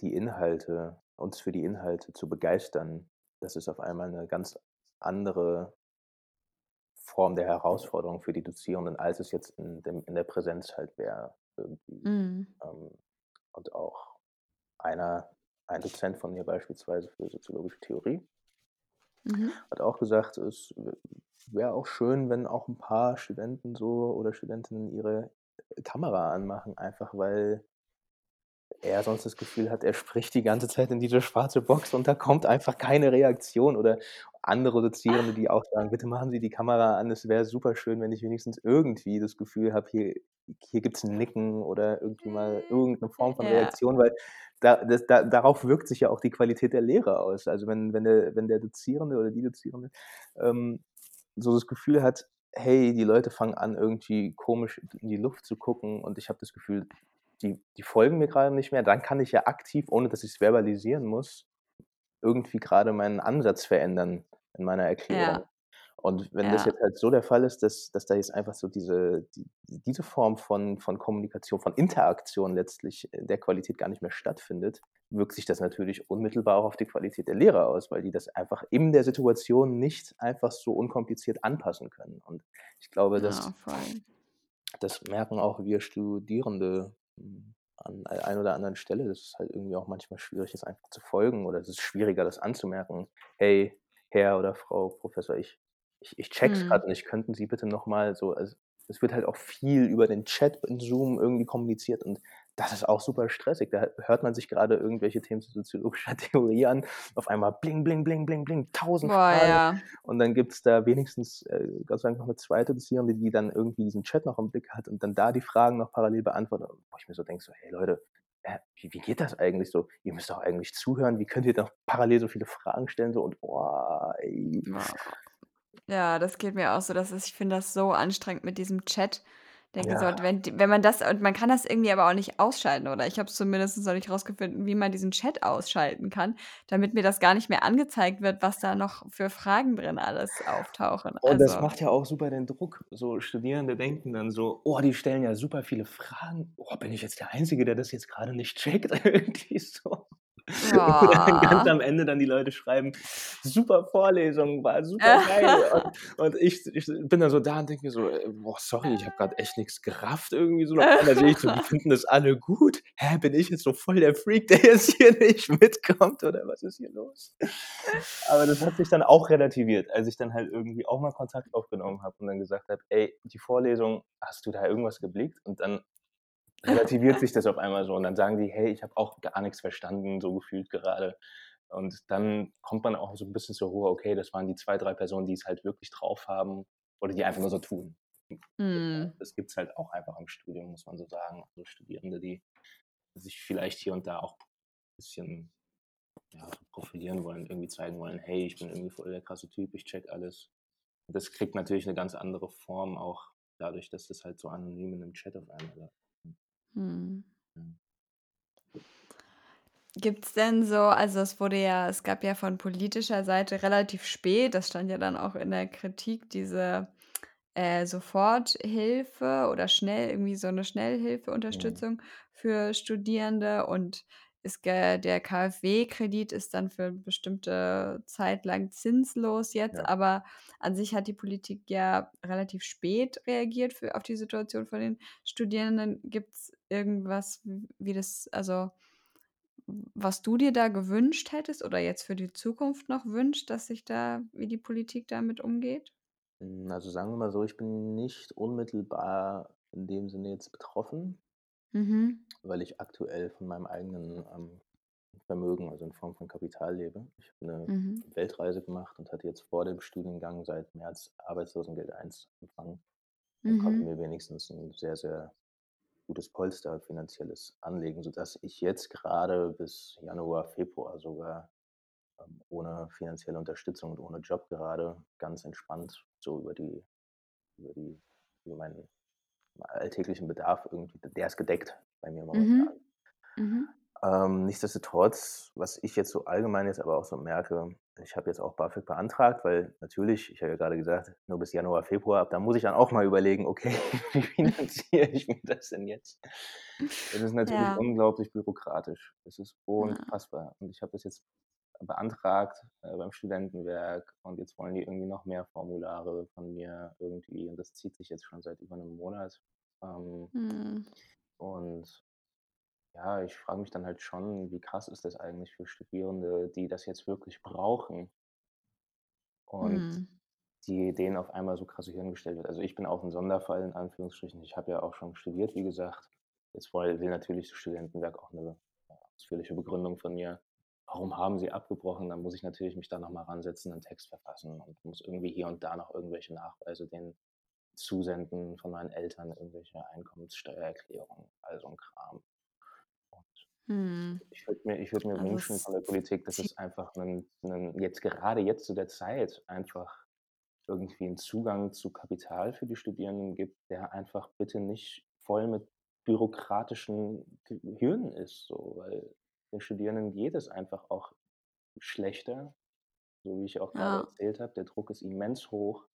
[SPEAKER 2] die Inhalte uns für die Inhalte zu begeistern. Das ist auf einmal 'ne ganz andere Form der Herausforderung für die Dozierenden, als es jetzt in dem in der Präsenz halt wäre.
[SPEAKER 1] Mhm.
[SPEAKER 2] Ähm, und auch einer ein Dozent von mir beispielsweise für soziologische Theorie
[SPEAKER 1] Mhm.
[SPEAKER 2] hat auch gesagt, es wäre auch schön, wenn auch 'n paar Studenten so oder Studentinnen ihre Kamera anmachen, einfach weil er sonst das Gefühl hat, er spricht die ganze Zeit in diese schwarze Box und da kommt einfach keine Reaktion. Oder andere Dozierende, die auch sagen: „Bitte machen Sie die Kamera an. Es wäre super schön, wenn ich wenigstens irgendwie das Gefühl habe, hier hier gibt's 'n Nicken oder irgendwie mal irgend 'ne Form von
[SPEAKER 1] Ja.
[SPEAKER 2] Reaktion“, weil da das da darauf wirkt sich ja auch die Qualität der Lehre aus. Also, wenn wenn der wenn der Dozierende oder die Dozierende, ähm, so das Gefühl hat: „Hey, die Leute fangen an, irgendwie komisch in die Luft zu gucken und ich habe das Gefühl, die die folgen mir grade nicht mehr“, dann kann ich ja aktiv, ohne dass ich's verbalisieren muss, irgendwie grade meinen Ansatz verändern in meiner Erklärung.
[SPEAKER 1] Ja.
[SPEAKER 2] Und wenn das
[SPEAKER 1] Ja.
[SPEAKER 2] jetzt halt so der Fall ist, dass dass da jetzt einfach so diese die diese Form von von Kommunikation, von Interaktion letztlich der Qualität gar nicht mehr stattfindet, wirkt sich das natürlich unmittelbar auch auf die Qualität der Lehre aus, weil die das einfach in der Situation nicht einfach so unkompliziert anpassen können. Und ich glaube,
[SPEAKER 1] Ja,
[SPEAKER 2] dass
[SPEAKER 1] voll.
[SPEAKER 2] das merken auch wir Studierende, hm, an der einen oder anderen Stelle, dass es halt irgendwie auch manchmal schwierig ist, einfach zu folgen oder es ist schwieriger, das anzumerken: „Hey, Herr oder Frau Professor, ich ich ich checke es
[SPEAKER 1] Mhm.
[SPEAKER 2] grad nicht. Könnten Sie bitte noch mal so“ also, es wird halt auch viel über den Chat in Zoom irgendwie kommuniziert und das ist auch super stressig. Da hört man sich grade irgendwelche Themen zu soziologischer Theorie an. Auf einmal bling, bling, bling, bling, bling, 1.000
[SPEAKER 1] Boah,
[SPEAKER 2] Fragen
[SPEAKER 1] ja.
[SPEAKER 2] und dann gibt's da wenigstens, äh, Gott sei Dank noch 'ne 2. Dozierende, die dann irgendwie diesen Chat noch im Blick hat und dann da die Fragen noch parallel beantwortet. Wo ich mir so denke so: „Hey Leute, äh, wie wie geht das eigentlich so? Ihr müsst doch eigentlich zuhören. Wie könnt ihr doch parallel so viele Fragen stellen?“ So und boah, ey.
[SPEAKER 1] Ja, das geht mir auch so. Das ist ich finde das so anstrengend mit diesem Chat. Denke so,
[SPEAKER 2] Ja.
[SPEAKER 1] wenn d wenn man das und man kann das irgendwie aber auch nicht ausschalten, oder ich habe es zumindest noch nicht rausgefunden, wie man diesen Chat ausschalten kann, damit mir das gar nicht mehr angezeigt wird, was da noch für Fragen drin alles auftauchen.
[SPEAKER 2] Und das
[SPEAKER 1] Also
[SPEAKER 2] macht ja auch super den Druck. So Studierende denken dann so: „Oh, die stellen ja super viele Fragen. Oh, bin ich jetzt der Einzige, der das jetzt grade nicht checkt?“ Irgendwie so. Oder dann ganz am Ende dann die Leute schreiben: „Super Vorlesung, war supergeil.“ Und und ich ich bin dann so da und denke mir so: „Äh, boah, sorry, ich habe grad echt nix gerafft irgendwie so.“ Auf einmal sehe ich so, die finden das alle gut. Hä, bin ich jetzt so voll der Freak, der jetzt hier nicht mitkommt oder was ist hier los? Aber das hat sich dann auch relativiert, als ich dann halt irgendwie auch mal Kontakt aufgenommen habe und dann gesagt habe: „Ey, die Vorlesung, hast du da irgendwas geblickt?“ Und dann relativiert sich das auf einmal so und dann sagen die: „Hey, ich habe auch gar nix verstanden, so gefühlt gerade.“ Und dann kommt man auch so 'n bisschen zur Ruhe: „Okay, das waren die 2, 3 Personen, die's halt wirklich drauf haben oder die einfach nur so tun.“
[SPEAKER 1] Mhm.
[SPEAKER 2] Das gibt's halt auch einfach im Studium, muss man so sagen. Also, Studierende, die sich vielleicht hier und da auch bisschen, ja, profilieren wollen, irgendwie zeigen wollen: „Hey, ich bin irgendwie voll der krasse Typ, ich checke alles.“ Das kriegt natürlich 'ne ganz andere Form auch dadurch, dass das halt so anonym in 'nem Chat auf einmal läuft.
[SPEAKER 1] Mhm.
[SPEAKER 2] Mhm.
[SPEAKER 1] Gibt's denn so also, es wurde ja es gab ja von politischer Seite relativ spät, das stand ja dann auch in der Kritik, diese, äh, Soforthilfe oder schnell irgendwie so 'ne
[SPEAKER 2] Mhm.
[SPEAKER 1] Schnellhilfeunterstützung für Studierende und es gä der KfW-Kredit ist dann für bestimmte Zeit lang zinslos jetzt,
[SPEAKER 2] Ja.
[SPEAKER 1] aber an sich hat die Politik ja relativ spät reagiert für auf die Situation von den Studierenden. Gibt's irgendwas, wie das also, was du dir da gewünscht hättest oder jetzt für die Zukunft noch wünscht, dass sich da wie die Politik damit umgeht?
[SPEAKER 2] Hm, also, sagen wir mal so, ich bin nicht unmittelbar in dem Sinne jetzt betroffen
[SPEAKER 1] Mhm.
[SPEAKER 2] weil ich aktuell von meinem eigenen, ähm, Vermögen, also, in Form von Kapital lebe. Ich habe 'ne
[SPEAKER 1] Mhm.
[SPEAKER 2] Weltreise gemacht und hatte jetzt vor dem Studiengang seit März Arbeitslosengeld I empfangen und konnte
[SPEAKER 1] Mhm.
[SPEAKER 2] mir wenigstens 'n sehr, sehr gutes Polster Finanzielles anlegen, sodass ich jetzt grade bis Januar, Februar sogar, ähm, ohne finanzielle Unterstützung und ohne Job gerade ganz entspannt so über die über die über meinen alltäglichen Bedarf irgendwie der ist gedeckt bei mir
[SPEAKER 1] Mhm.
[SPEAKER 2] momentan.
[SPEAKER 1] Mhm.
[SPEAKER 2] Ähm, nichtsdestotrotz, was ich jetzt so allgemein jetzt aber auch so merke, ich habe jetzt auch BAföG beantragt, weil natürlich, ich habe ja gerade gesagt, nur bis Januar, Februar, da muss ich dann auch mal überlegen, okay, wie finanziere ich mir das denn jetzt? Das ist natürlich
[SPEAKER 1] Ja.
[SPEAKER 2] unglaublich bürokratisch. Das ist unfassbar. Und ich habe das jetzt beantragt äh, beim Studentenwerk und jetzt wollen die irgendwie noch mehr Formulare von mir irgendwie und das zieht sich jetzt schon seit über 'nem Monat. Ähm,
[SPEAKER 1] Mhm.
[SPEAKER 2] und ja, ich frage mich dann halt schon, wie krass ist das eigentlich für Studierende, die das jetzt wirklich brauchen und
[SPEAKER 1] Mhm.
[SPEAKER 2] die denen auf einmal so krasse Hürden gestellt wird. Also, ich bin auch 'n Sonderfall in Anführungsstrichen. Ich habe ja auch schon studiert, wie gesagt. Jetzt woll will natürlich das Studentenwerk auch 'ne, ja, ausführliche Begründung von mir. Warum haben sie abgebrochen? Dann muss ich natürlich mich da noch mal ransetzen, 'nen Text verfassen und muss irgendwie hier und da noch irgendwelche Nachweise denen zusenden von meinen Eltern, irgendwelche Einkommenssteuererklärungen, all so 'n Kram.
[SPEAKER 1] Mhm.
[SPEAKER 2] ich würde mir ich würde mir
[SPEAKER 1] Also,
[SPEAKER 2] wünschen von der Politik, dass es einfach 'nen 'nen jetzt gerade jetzt zu der Zeit einfach irgendwie 'n Zugang zu Kapital für die Studierenden gibt, der einfach bitte nicht voll mit bürokratischen Hürden ist so, weil den Studierenden geht es einfach auch schlechter, so wie ich auch grade
[SPEAKER 1] Ja.
[SPEAKER 2] erzählt habe. Der Druck ist immens hoch.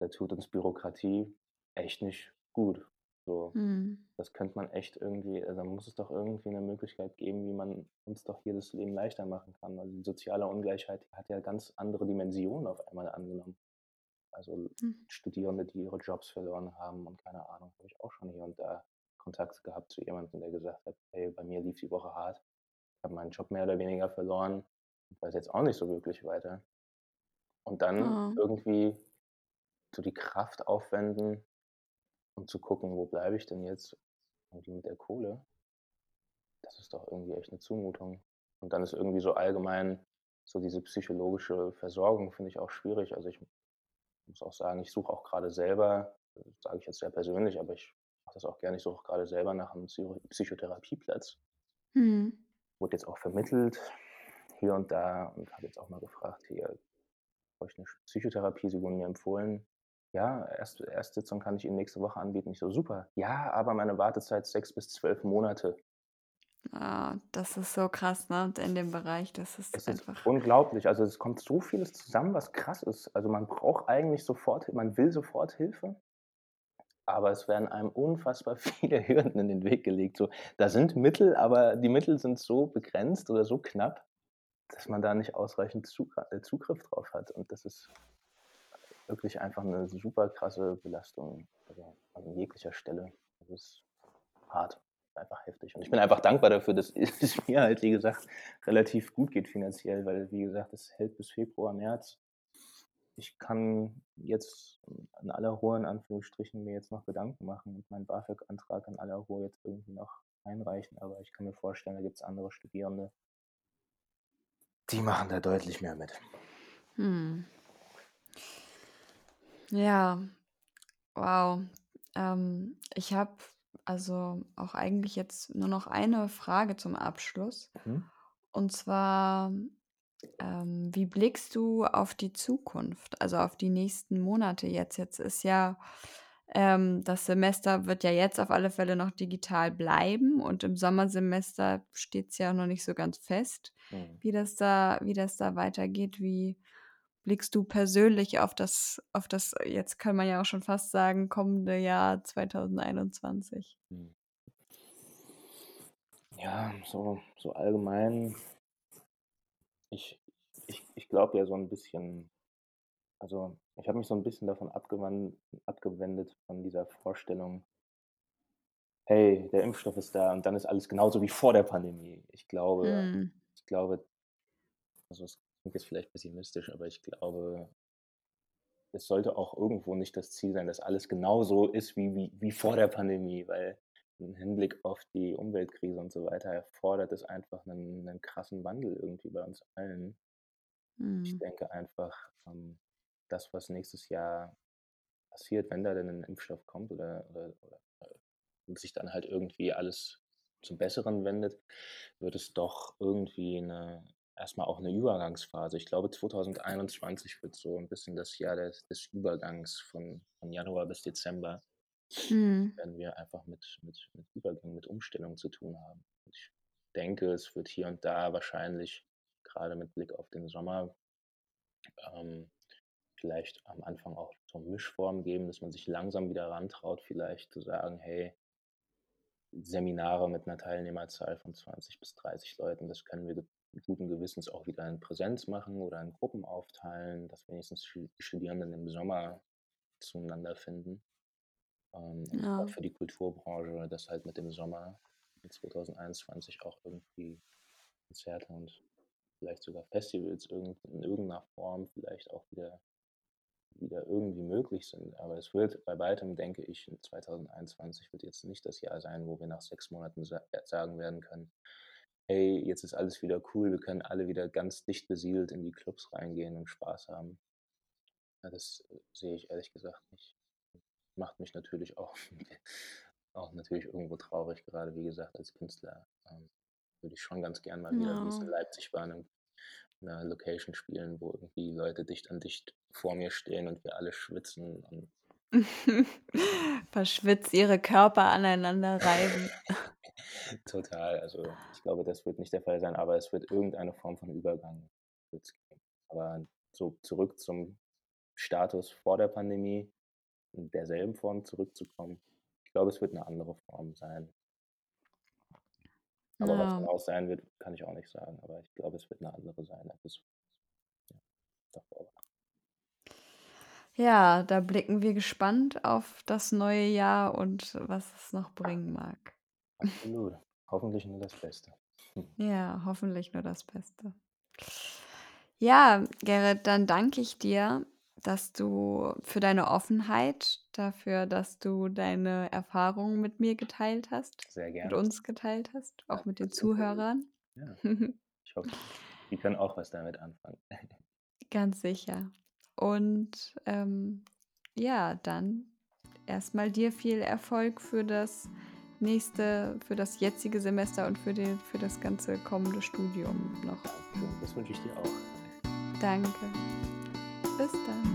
[SPEAKER 2] Da tut uns Bürokratie echt nicht gut. So,
[SPEAKER 1] Mhm.
[SPEAKER 2] das könnte man echt irgendwie also, da muss es doch irgendwie 'ne Möglichkeit geben, wie man uns doch hier das Leben leichter machen kann. Also, die soziale Ungleichheit hat ja ganz andere Dimensionen auf einmal angenommen. Also,
[SPEAKER 1] Hm.
[SPEAKER 2] Studierende, die ihre Jobs verloren haben und keine Ahnung, habe ich auch schon hier und da Kontakt gehabt zu jemandem, der gesagt hat: „Hey, bei mir lief die Woche hart. Ich habe meinen Job mehr oder weniger verloren und weiß jetzt auch nicht so wirklich weiter.“ Und dann
[SPEAKER 1] Ah.
[SPEAKER 2] irgendwie so die Kraft aufwenden, um zu gucken, wo bleibe ich denn jetzt irgendwie mit der Kohle? Das ist doch irgendwie echt 'ne Zumutung. Und dann ist irgendwie so allgemein so diese psychologische Versorgung finde ich auch schwierig. Also, ich muss auch sagen, ich suche auch grade selber das sage ich jetzt sehr persönlich, aber ich mache das auch gerne, ich suche auch grade selber nach 'nem Psycho Psychotherapieplatz.
[SPEAKER 1] Mhm.
[SPEAKER 2] Wurde jetzt auch vermittelt hier und da und habe jetzt auch mal gefragt: „Hier, bräuchte 'ne Sch Psychotherapie, sie wurden mir empfohlen. Ja, erste Erstsitzung kann ich Ihnen nächste Woche anbieten.“ Ich so: „Super. Ja, aber meine Wartezeit 6 bis 12 Monate.“
[SPEAKER 1] Ah, das ist so krass, ne, in dem Bereich, das ist
[SPEAKER 2] Es ist
[SPEAKER 1] einfach
[SPEAKER 2] unglaublich. Also, es kommt so vieles zusammen, was krass ist. Also, man braucht eigentlich sofort man will sofort Hilfe aber es werden einem unfassbar viele Hürden in den Weg gelegt, so. Da sind Mittel, aber die Mittel sind so begrenzt oder so knapp, dass man da nicht ausreichend äh, Zugriff drauf hat. Und das ist wirklich einfach 'ne super krasse Belastung, also, an jeglicher Stelle. Das ist hart, einfach heftig. Und ich bin einfach dankbar dafür, dass es mir halt, wie gesagt, relativ gut geht finanziell, weil, wie gesagt, es hält bis Februar, März. Ich kann jetzt in aller Ruhe in Anführungsstrichen mir jetzt noch Gedanken machen und meinen BAföG-Antrag in aller Ruhe jetzt irgendwie noch einreichen, aber ich kann mir vorstellen, da gibt's andere Studierende die machen da deutlich mehr mit.
[SPEAKER 1] Mhm. Ja, wow. Ähm, ich habe also auch eigentlich jetzt nur noch eine Frage zum Abschluss.
[SPEAKER 2] Mhm.
[SPEAKER 1] Und zwar, ähm, wie blickst du auf die Zukunft, also auf die nächsten Monate jetzt? Jetzt ist ja ähm, das Semester wird ja jetzt auf alle Fälle noch digital bleiben und im Sommersemester steht's ja noch nicht so ganz fest,
[SPEAKER 2] Mhm.
[SPEAKER 1] wie das da wie das da weitergeht. Wie blickst du persönlich auf das auf das jetzt kann man ja auch schon fast sagen, kommende Jahr 2021?
[SPEAKER 2] Mhm. Ja, so so allgemein ich ich ich glaube ja so 'n bisschen also, ich habe mich so 'n bisschen davon abgewendet von dieser Vorstellung „Hey, der Impfstoff ist da und dann ist alles genauso wie vor der Pandemie.“ Ich glaube
[SPEAKER 1] Mhm.
[SPEAKER 2] ich glaube also, es klingt jetzt vielleicht pessimistisch, aber ich glaube es sollte auch irgendwo nicht das Ziel sein, dass alles genauso ist wie wie wie vor der Pandemie, weil im Hinblick auf die Umweltkrise und so weiter erfordert es einfach 'nen 'nen krassen Wandel irgendwie bei uns allen. Ich
[SPEAKER 1] Mhm.
[SPEAKER 2] denke einfach, ähm, das, was nächstes Jahr passiert, wenn da denn 'n Impfstoff kommt oder oder oder, äh sich dann halt irgendwie alles zum Besseren wendet, wird es doch irgendwie 'ne erst mal auch 'ne Übergangsphase ich glaube, 2021 wird so 'n bisschen das Jahr des des Übergangs von von Januar bis Dezember
[SPEAKER 1] Mhm.
[SPEAKER 2] werden wir einfach mit mit mit Übergang mit Umstellung zu tun haben. Ich denke, es wird hier und da wahrscheinlich, gerade mit Blick auf den Sommer, ähm, vielleicht am Anfang auch so Mischformen geben, dass man sich langsam wieder rantraut, vielleicht zu sagen, hey, Seminare mit einer Teilnehmerzahl von 20 bis 30 Leuten, das können wir guten Gewissens auch wieder in Präsenz machen oder in Gruppen aufteilen, dass wenigstens die Studierenden im Sommer zueinander finden. Ähm, ja. für die Kulturbranche, dass halt mit dem Sommer 2021 auch irgendwie Konzerte und vielleicht sogar Festivals in irgendeiner Form vielleicht auch wieder, wieder irgendwie möglich sind. Aber es wird bei weitem, denke ich, 2021 wird jetzt nicht das Jahr sein, wo wir nach sechs Monaten sagen werden können, hey, jetzt ist alles wieder cool, wir können alle wieder ganz dicht besiedelt in die Clubs reingehen und Spaß haben. Ja, das äh, sehe ich ehrlich gesagt nicht. Macht mich natürlich auch, auch natürlich irgendwo traurig, gerade wie gesagt, als Künstler. Ähm, würde ich schon ganz gern mal wieder, wie es in Leipzig war, in einer Location spielen, wo irgendwie Leute dicht an dicht vor mir stehen und wir alle schwitzen und
[SPEAKER 1] Verschwitzt ihre Körper aneinander reiben.
[SPEAKER 2] Total. Also ich glaube, das wird nicht der Fall sein, aber es wird irgendeine Form von Übergang geben. Aber so zurück zum Status vor der Pandemie, in derselben Form zurückzukommen. Ich glaube, es wird eine andere Form sein. Aber was daraus sein wird, kann ich auch nicht sagen. Aber ich glaube, es wird eine andere sein, als es ja,
[SPEAKER 1] davor war. Ja, da blicken wir gespannt auf das neue Jahr und was es noch bringen mag.
[SPEAKER 2] Absolut. Hoffentlich nur das Beste.
[SPEAKER 1] Hm. Ja, hoffentlich nur das Beste. Ja, Gerrit, dann danke ich dir, dass du für deine Offenheit, dafür, dass du deine Erfahrungen mit mir geteilt hast,
[SPEAKER 2] Sehr
[SPEAKER 1] mit gerne. uns geteilt hast, auch mit den Zuhörern.
[SPEAKER 2] Ja, ich hoffe, die können auch was damit anfangen.
[SPEAKER 1] Ganz sicher. Und ähm, ja, dann erstmal dir viel Erfolg für das nächste, für das jetzige Semester und für, den, für das ganze kommende Studium noch.
[SPEAKER 2] Das wünsche ich dir auch.
[SPEAKER 1] Danke. Bis dann.